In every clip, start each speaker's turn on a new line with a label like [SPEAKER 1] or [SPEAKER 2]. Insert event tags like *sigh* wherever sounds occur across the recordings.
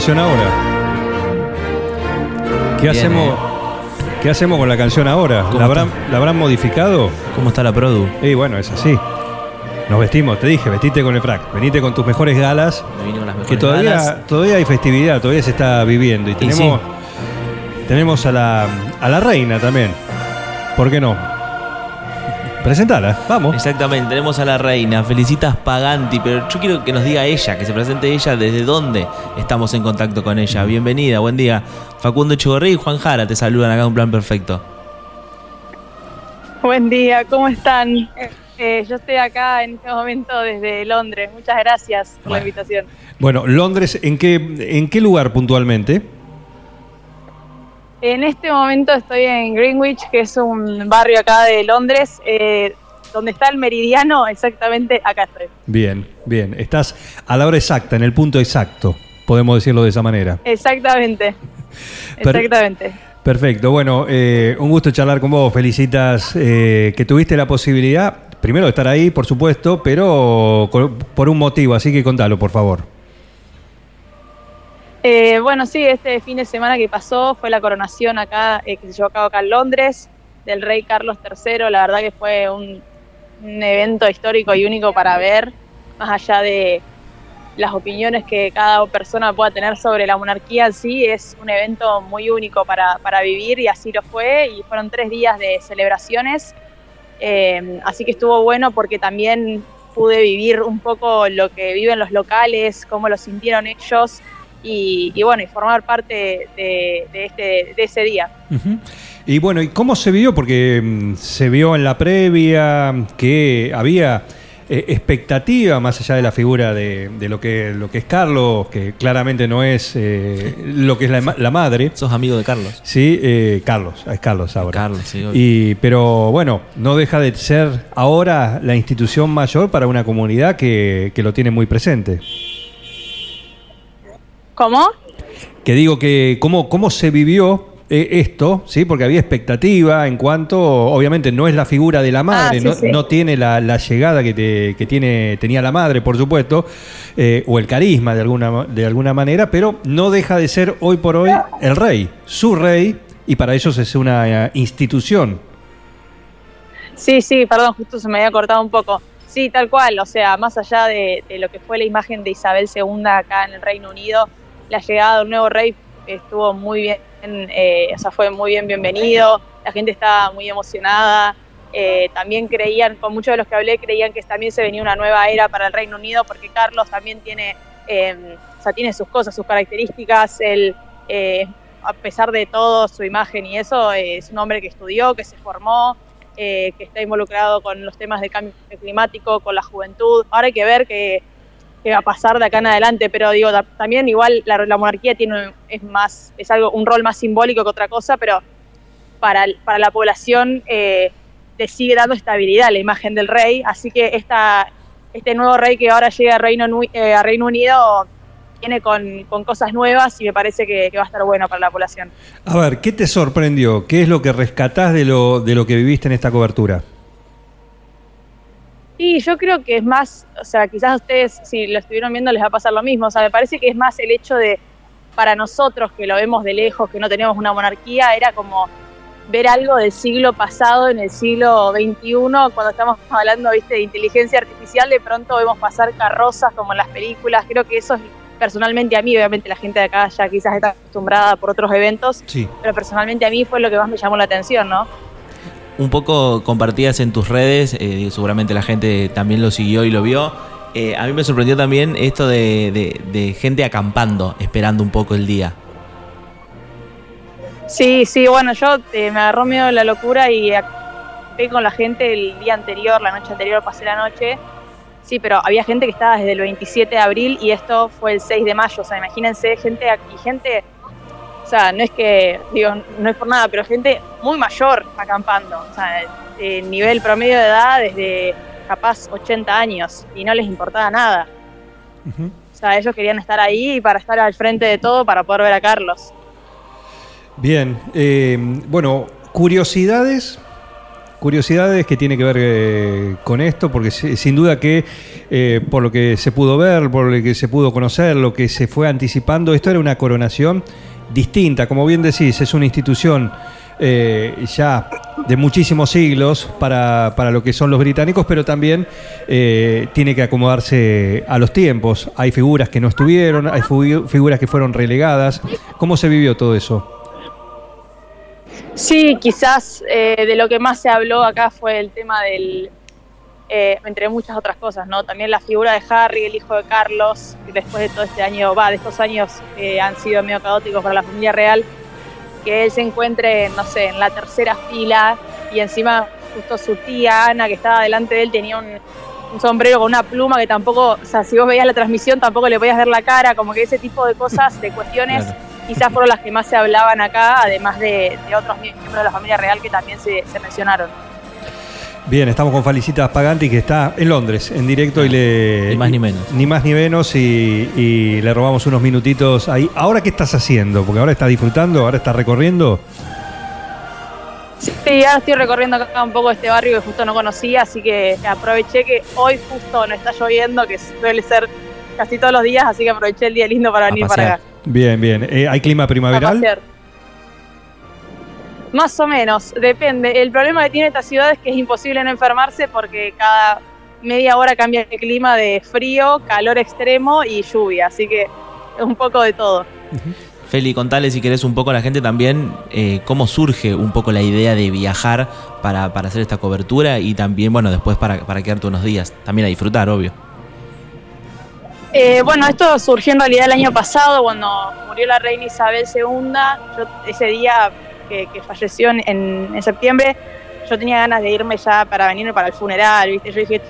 [SPEAKER 1] Canción ahora? ¿Qué
[SPEAKER 2] Bien,
[SPEAKER 1] hacemos? ¿Qué hacemos con la canción ahora?
[SPEAKER 2] ¿Cómo
[SPEAKER 1] ¿La habrán,
[SPEAKER 2] está?
[SPEAKER 1] ¿La habrán modificado?
[SPEAKER 2] ¿Cómo está la produ?
[SPEAKER 1] Y bueno, es así. Nos vestimos, te dije, vestite con el frac, venite con tus mejores galas,
[SPEAKER 2] Me vine con las
[SPEAKER 1] que todavía,
[SPEAKER 2] galas.
[SPEAKER 1] todavía hay festividad, todavía se está viviendo y tenemos, tenemos a la, a la reina también. ¿Por qué no? Presentala, vamos.
[SPEAKER 2] Exactamente, tenemos a la reina, Felicitas Paganti, pero yo quiero que nos diga ella, que se presente ella desde dónde estamos en contacto con ella. Bienvenida, buen día. Facundo Chigorri y Juan Jara te saludan acá en un plan perfecto.
[SPEAKER 3] Buen día, ¿cómo están? Eh, eh, yo estoy acá en este momento desde Londres. Muchas gracias por la invitación.
[SPEAKER 1] Bueno, Londres, ¿en qué, ¿en qué lugar puntualmente?
[SPEAKER 3] En este momento estoy en Greenwich, que es un barrio acá de Londres, eh, donde está el meridiano, exactamente acá estoy.
[SPEAKER 1] Bien, bien. Estás a la hora exacta, en el punto exacto, podemos decirlo de esa manera.
[SPEAKER 3] Exactamente. Exactamente.
[SPEAKER 1] Perfecto, bueno, eh, un gusto charlar con vos. Felicitas eh, que tuviste la posibilidad, primero de estar ahí, por supuesto, pero por un motivo, así que contalo, por favor.
[SPEAKER 3] Eh, bueno, sí, este fin de semana que pasó fue la coronación acá, eh, que se llevó a cabo acá en Londres, del rey Carlos III. La verdad que fue un, evento histórico y único para ver, más allá de las opiniones que cada persona pueda tener sobre la monarquía en sí, es un evento muy único para, para vivir y así lo fue. Y fueron tres días de celebraciones, eh, así que estuvo bueno porque también pude vivir un poco lo que viven los locales, cómo lo sintieron ellos y, y bueno, y formar parte de, de este, de ese día.
[SPEAKER 1] Y bueno, ¿y cómo se vio? Porque mm, se vio en la previa que había eh, expectativa más allá de la figura de, de lo, que, lo que es Carlos, que claramente no es eh, lo que es la, la madre.
[SPEAKER 2] ¿Sos amigo de Carlos?
[SPEAKER 1] Sí, eh, Carlos, es Carlos ahora.
[SPEAKER 2] Carlos, sí.
[SPEAKER 1] Y, pero bueno, no deja de ser ahora la institución mayor para una comunidad que, que lo tiene muy presente.
[SPEAKER 3] ¿Cómo?
[SPEAKER 1] Que digo que cómo, cómo se vivió eh, esto, ¿sí? Porque había expectativa en cuanto, obviamente no es la figura de la madre,
[SPEAKER 3] Ah, sí,
[SPEAKER 1] no,
[SPEAKER 3] sí.
[SPEAKER 1] no tiene la, la llegada que, te- que tiene, tenía la madre, por supuesto, eh, o el carisma de alguna, de alguna manera, pero no deja de ser hoy por hoy el rey, su rey, y para ellos es una eh, institución.
[SPEAKER 3] Sí, sí, perdón, justo se me había cortado un poco. Sí, tal cual, o sea, más allá de, de lo que fue la imagen de Isabel II acá en el Reino Unido, la llegada de un nuevo rey estuvo muy bien, eh, o sea, fue muy bien bienvenido, la gente estaba muy emocionada, eh, también creían, con muchos de los que hablé, creían que también se venía una nueva era para el Reino Unido, porque Carlos también tiene, eh, o sea, tiene sus cosas, sus características, él, eh, a pesar de todo, su imagen y eso, eh, es un hombre que estudió, que se formó, eh, que está involucrado con los temas de cambio climático, con la juventud. Ahora hay que ver qué, qué va a pasar de acá en adelante, pero digo, ta- también igual la, la monarquía tiene es más, es algo, un rol más simbólico que otra cosa, pero para, para la población eh, le sigue dando estabilidad la imagen del rey, así que esta, este nuevo rey que ahora llega a Reino, eh, Reino Unido viene con, con cosas nuevas y me parece que, que va a estar bueno para la población.
[SPEAKER 1] A ver, ¿qué te sorprendió? ¿Qué es lo que rescatás de lo, de lo que viviste en esta cobertura?
[SPEAKER 3] Sí, yo creo que es más, o sea, quizás a ustedes, si lo estuvieron viendo, les va a pasar lo mismo. O sea, me parece que es más el hecho de, para nosotros que lo vemos de lejos, que no tenemos una monarquía, era como ver algo del siglo pasado en el siglo XXI, cuando estamos hablando, viste, de inteligencia artificial, de pronto vemos pasar carrozas como en las películas. Creo que eso es personalmente a mí, obviamente la gente de acá ya quizás está acostumbrada por otros eventos,
[SPEAKER 1] Sí.
[SPEAKER 3] pero personalmente a mí fue lo que más me llamó la atención, ¿no?
[SPEAKER 2] Un poco compartidas en tus redes, eh, seguramente la gente también lo siguió y lo vio. Eh, a mí me sorprendió también esto de, de- de gente acampando, esperando un poco el día.
[SPEAKER 3] Sí, sí, bueno, yo eh, me agarró miedo la locura y acté con la gente el día anterior, la noche anterior pasé la noche. Sí, pero había gente que estaba desde el 27 de abril y esto fue el 6 de mayo. O sea, imagínense gente y gente, sea, no es que, digo, no es por nada, pero gente muy mayor acampando. O sea, eh, nivel promedio de edad desde capaz 80 años y no les importaba nada. O sea, ellos querían estar ahí para estar al frente de todo para poder ver a Carlos.
[SPEAKER 1] Bien, eh, bueno, curiosidades, curiosidades que tiene que ver eh, con esto, porque si- sin duda que eh, por lo que se pudo ver, por lo que se pudo conocer, lo que se fue anticipando, esto era una coronación distinta, como bien decís, es una institución eh, ya de muchísimos siglos para, para lo que son los británicos, pero también eh, tiene que acomodarse a los tiempos. Hay figuras que no estuvieron, hay figuras que fueron relegadas. ¿Cómo se vivió todo eso?
[SPEAKER 3] Sí, quizás eh, de lo que más se habló acá fue el tema del, eh, entre muchas otras cosas, ¿no? También la figura de Harry, el hijo de Carlos, que después de todo este año, va, de estos años que han sido medio caóticos para la familia real, que él se encuentre, no sé, en la tercera fila y encima justo su tía Ana, que estaba delante de él, tenía un, un sombrero con una pluma que tampoco, o sea, si vos veías la transmisión tampoco le podías ver la cara, como que ese tipo de cosas, de cuestiones
[SPEAKER 2] Claro.
[SPEAKER 3] quizás fueron las que más se hablaban acá, además de, de otros miembros de la familia real que también se, se mencionaron.
[SPEAKER 1] Bien, estamos con Felicitas Paganti que está en Londres, en directo y le...
[SPEAKER 2] Ni más ni menos.
[SPEAKER 1] Ni más ni menos y, y le robamos unos minutitos ahí. ¿Ahora qué estás haciendo? Porque ahora estás disfrutando, ahora estás recorriendo.
[SPEAKER 3] Sí, ahora estoy recorriendo acá un poco este barrio que justo no conocía, así que aproveché que hoy justo no está lloviendo, que suele ser casi todos los días, así que aproveché el día lindo para
[SPEAKER 2] A
[SPEAKER 3] venir para acá.
[SPEAKER 1] Bien, bien. Eh, ¿Hay clima
[SPEAKER 3] a
[SPEAKER 1] primaveral?
[SPEAKER 3] pasear. Más o menos, depende. El problema que tiene esta ciudad es que es imposible no enfermarse porque cada media hora cambia el clima de frío, calor extremo y lluvia, así que es un poco de todo.
[SPEAKER 2] Feli, contale si querés un poco a la gente también eh, cómo surge un poco la idea de viajar para, para hacer esta cobertura y también, bueno, después para, para quedarte unos días. También a disfrutar, obvio.
[SPEAKER 3] Eh, bueno, esto surgió en realidad el año pasado cuando murió la reina Isabel II. Yo ese día que, que falleció en, en- septiembre, yo tenía ganas de irme ya para venirme para el funeral, ¿viste? Yo dije, "Esto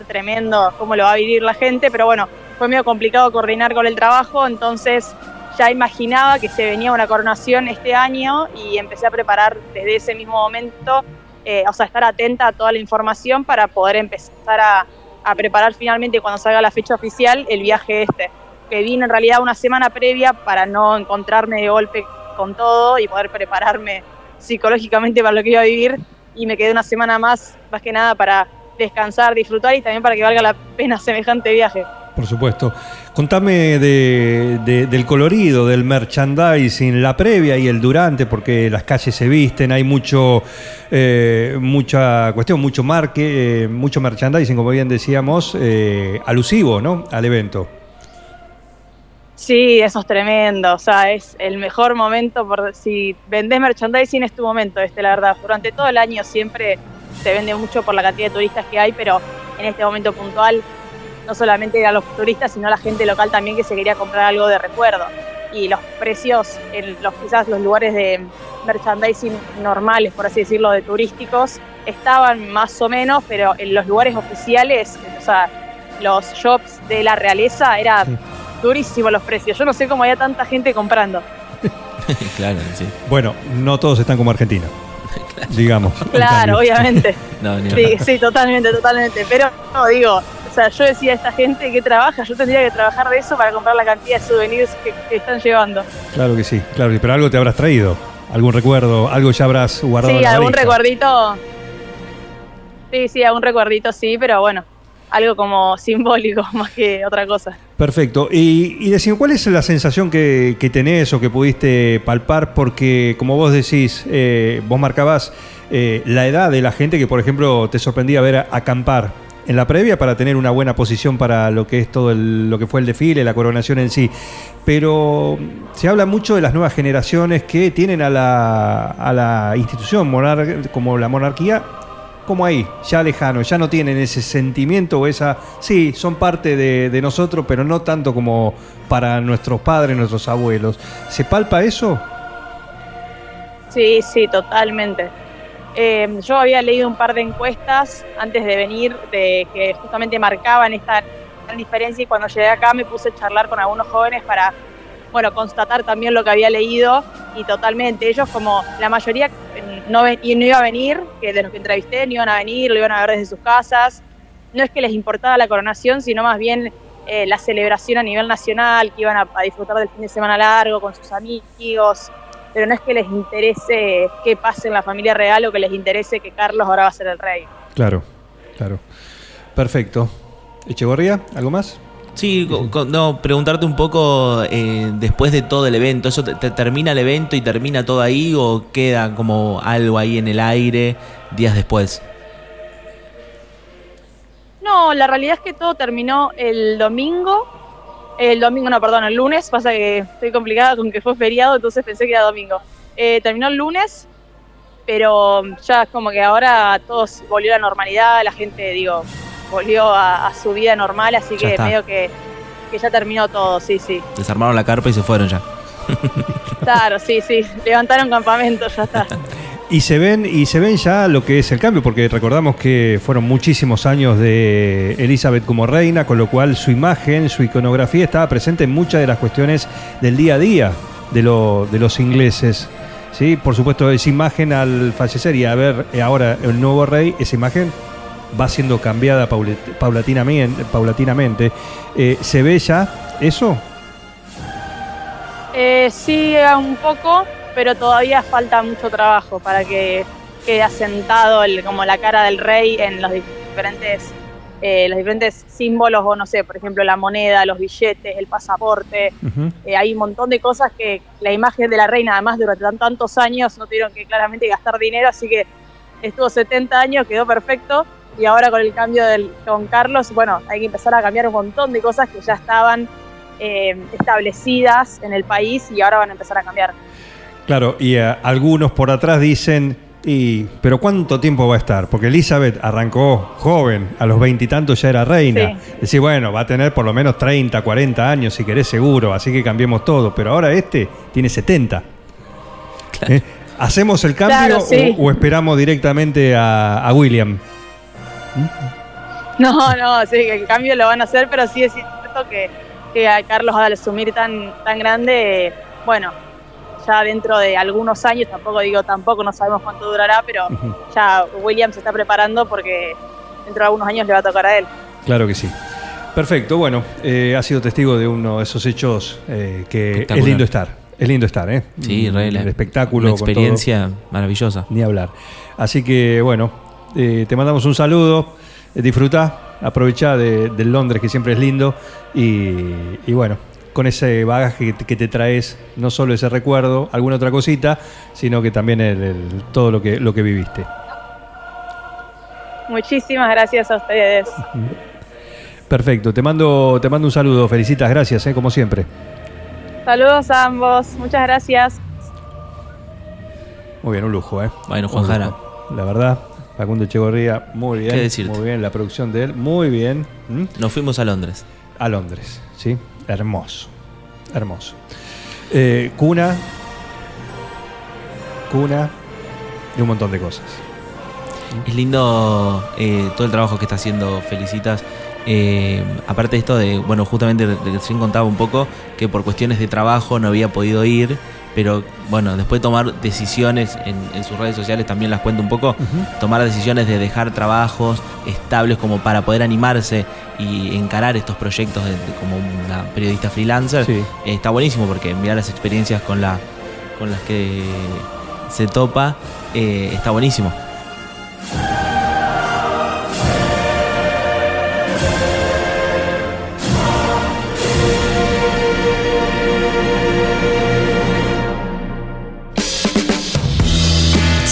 [SPEAKER 3] es tremendo, cómo lo va a vivir la gente, pero bueno, fue medio complicado coordinar con el trabajo, entonces ya imaginaba que se venía una coronación este año y empecé a preparar desde ese mismo momento, eh, o sea, estar atenta a toda la información para poder empezar a, a preparar finalmente cuando salga la fecha oficial el viaje este, que vine en realidad una semana previa para no encontrarme de golpe con todo y poder prepararme psicológicamente para lo que iba a vivir y me quedé una semana más, más que nada para descansar, disfrutar y también para que valga la pena semejante viaje.
[SPEAKER 1] Por supuesto. Contame de- de- del colorido, del merchandising, la previa y el durante, porque las calles se visten, hay mucho, eh, mucha cuestión, mucho marque, eh, mucho merchandising, como bien decíamos, eh, alusivo, ¿no? Al evento.
[SPEAKER 3] Sí, eso es tremendo, o sea, es el mejor momento, por si vendés merchandising es tu momento, este, la verdad. Durante todo el año siempre se vende mucho por la cantidad de turistas que hay, pero en este momento puntual no solamente eran los turistas, sino la gente local también que se quería comprar algo de recuerdo. Y los precios en los quizás los lugares de merchandising normales, por así decirlo, de turísticos, estaban más o menos, pero en los lugares oficiales, o sea, los shops de la realeza, era. Durísimo los precios. Yo no sé cómo había tanta gente comprando. *laughs*
[SPEAKER 2] claro, sí.
[SPEAKER 1] Bueno, no todos están como Argentina, digamos.
[SPEAKER 3] Claro, obviamente. *laughs*
[SPEAKER 2] No, ni
[SPEAKER 3] Sí, sí, totalmente, totalmente. Pero no digo, o sea, yo decía a esta gente que trabaja, yo tendría que trabajar de eso para comprar la cantidad de souvenirs que, que están llevando.
[SPEAKER 1] Claro que sí, claro, que sí, pero algo te habrás traído, algún recuerdo, algo ya habrás guardado.
[SPEAKER 3] Sí,
[SPEAKER 1] en la
[SPEAKER 3] algún
[SPEAKER 1] valija.
[SPEAKER 3] recuerdito. Sí, sí, algún recuerdito sí, pero bueno, algo como simbólico *laughs* más que otra cosa.
[SPEAKER 1] Perfecto. Y, y ¿cuál es la sensación que, que tenés o que pudiste palpar? Porque, como vos decís, eh, vos marcabas eh, la edad de la gente que, por ejemplo, te sorprendía ver acampar en la previa para tener una buena posición para lo que es todo el- lo que fue el desfile, la coronación en sí. Pero se habla mucho de las nuevas generaciones que tienen a la, a la institución monar- como la monarquía como ahí, ya lejano, ya no tienen ese sentimiento o esa, sí, son parte de, nosotros, pero no tanto como para nuestros padres, nuestros abuelos. ¿Se palpa eso?
[SPEAKER 3] Sí, sí, totalmente. Eh, yo había leído un par de encuestas antes de venir de que justamente marcaban esta gran diferencia y cuando llegué acá me puse a charlar con algunos jóvenes para, bueno, constatar también lo que había leído y totalmente ellos como la mayoría no, y no iba a venir, que de los que entrevisté no iban a venir, lo iban a ver desde sus casas. No es que les importaba la coronación, sino más bien eh, la celebración a nivel nacional, que iban a, a disfrutar del fin de semana largo con sus amigos, pero no es que les interese qué pase en la familia real o que les interese que Carlos ahora va a ser el rey.
[SPEAKER 1] Claro, claro. Perfecto. Echegorría, ¿algo más?
[SPEAKER 2] Sí, no, preguntarte un poco eh, después de todo el evento, ¿eso te, te termina el evento y termina todo ahí o queda como algo ahí en el aire días después?
[SPEAKER 3] No, la realidad es que todo terminó el domingo. El domingo, no, perdón, el lunes. Pasa que estoy complicada con que fue feriado, entonces pensé que era domingo. Eh, terminó el lunes, pero ya como que ahora todos volvió a la normalidad, la gente, digo, volvió a, a su vida normal, así
[SPEAKER 2] Ya
[SPEAKER 3] que
[SPEAKER 2] está.
[SPEAKER 3] medio que, que ya terminó todo, sí, sí.
[SPEAKER 2] Desarmaron la carpa y se fueron ya.
[SPEAKER 3] Claro, sí, sí. Levantaron campamento, ya está. *laughs*
[SPEAKER 1] Y se ven y se ven ya lo que es el cambio, porque recordamos que fueron muchísimos años de Elizabeth como reina, con lo cual su imagen, su iconografía estaba presente en muchas de las cuestiones del día a día de, lo- de los ingleses. ¿sí? Por supuesto, esa imagen al fallecer y a ver eh, ahora el nuevo rey, esa imagen va siendo cambiada paulat- paulatinamente. paulatinamente. Eh, ¿Se ve ya eso?
[SPEAKER 3] Eh, sí, un poco, pero todavía falta mucho trabajo para que quede asentado el, como la cara del rey en los diferentes, eh, los diferentes símbolos, o no sé, por ejemplo, la moneda, los billetes, el pasaporte. Eh, hay un montón de cosas que la imagen de la reina, además, durante tan- tantos años no tuvieron que claramente gastar dinero, así que estuvo 70 años, quedó perfecto. Y ahora con el cambio del, con Carlos, bueno, hay que empezar a cambiar un montón de cosas que ya estaban eh, establecidas en el país y ahora van a empezar a cambiar.
[SPEAKER 1] Claro, y eh, algunos por atrás dicen, y, pero ¿cuánto tiempo va a estar? Porque Elizabeth arrancó joven, a los veintitantos ya era reina.
[SPEAKER 3] Sí.
[SPEAKER 1] Decir, bueno, va a tener por lo menos 30, 40 años si querés seguro, así que cambiemos todo. Pero ahora este tiene 70.
[SPEAKER 2] Claro.
[SPEAKER 1] ¿Eh? ¿Hacemos el cambio
[SPEAKER 3] Claro, sí.
[SPEAKER 1] o, o esperamos directamente a, a William? *laughs*
[SPEAKER 3] No, no, sí, que el cambio lo van a hacer, pero sí es cierto que, que a Carlos al asumir tan, tan grande, bueno, ya dentro de algunos años, tampoco digo tampoco, no sabemos cuánto durará, pero ya William se está preparando porque dentro de algunos años le va a tocar a él.
[SPEAKER 1] Claro que sí. Perfecto, bueno, eh, ha sido testigo de uno de esos hechos eh, que es lindo estar. Es lindo estar, ¿eh?
[SPEAKER 2] Sí, re,
[SPEAKER 1] El espectáculo.
[SPEAKER 2] Una
[SPEAKER 1] con todo.
[SPEAKER 2] experiencia maravillosa.
[SPEAKER 1] Ni hablar. Así que bueno, eh, te mandamos un saludo, eh, disfruta, aprovecha de, del Londres que siempre es lindo y, y bueno, con ese bagaje que te, que te traes, no solo ese recuerdo, alguna otra cosita, sino que también el- el- todo lo que, lo que viviste.
[SPEAKER 3] Muchísimas gracias a ustedes.
[SPEAKER 1] Perfecto, te mando, te mando un saludo, felicitas, gracias, eh, como siempre.
[SPEAKER 3] Saludos a ambos, muchas gracias.
[SPEAKER 1] Muy bien, un lujo, ¿eh?
[SPEAKER 2] Bueno, Juan Jara.
[SPEAKER 1] La verdad, Facundo Echegorría, muy bien.
[SPEAKER 2] ¿Qué decirte?
[SPEAKER 1] Muy bien, la producción de él, muy bien. ¿Mm?
[SPEAKER 2] Nos fuimos a Londres.
[SPEAKER 1] a Londres, ¿sí? Hermoso, hermoso. Eh, cuna, cuna y un montón de cosas.
[SPEAKER 2] Es lindo eh, todo el trabajo que está haciendo Felicitas. Eh, aparte de esto de, bueno, justamente recién contaba un poco que por cuestiones de trabajo no había podido ir, pero bueno, después de tomar decisiones en, en sus redes sociales, también las cuento un poco, tomar decisiones de dejar trabajos estables como para poder animarse y encarar estos proyectos de- de- como una periodista freelancer,
[SPEAKER 1] Sí.
[SPEAKER 2] eh, está buenísimo porque mirar las experiencias con, la, con las que se topa, eh, está buenísimo.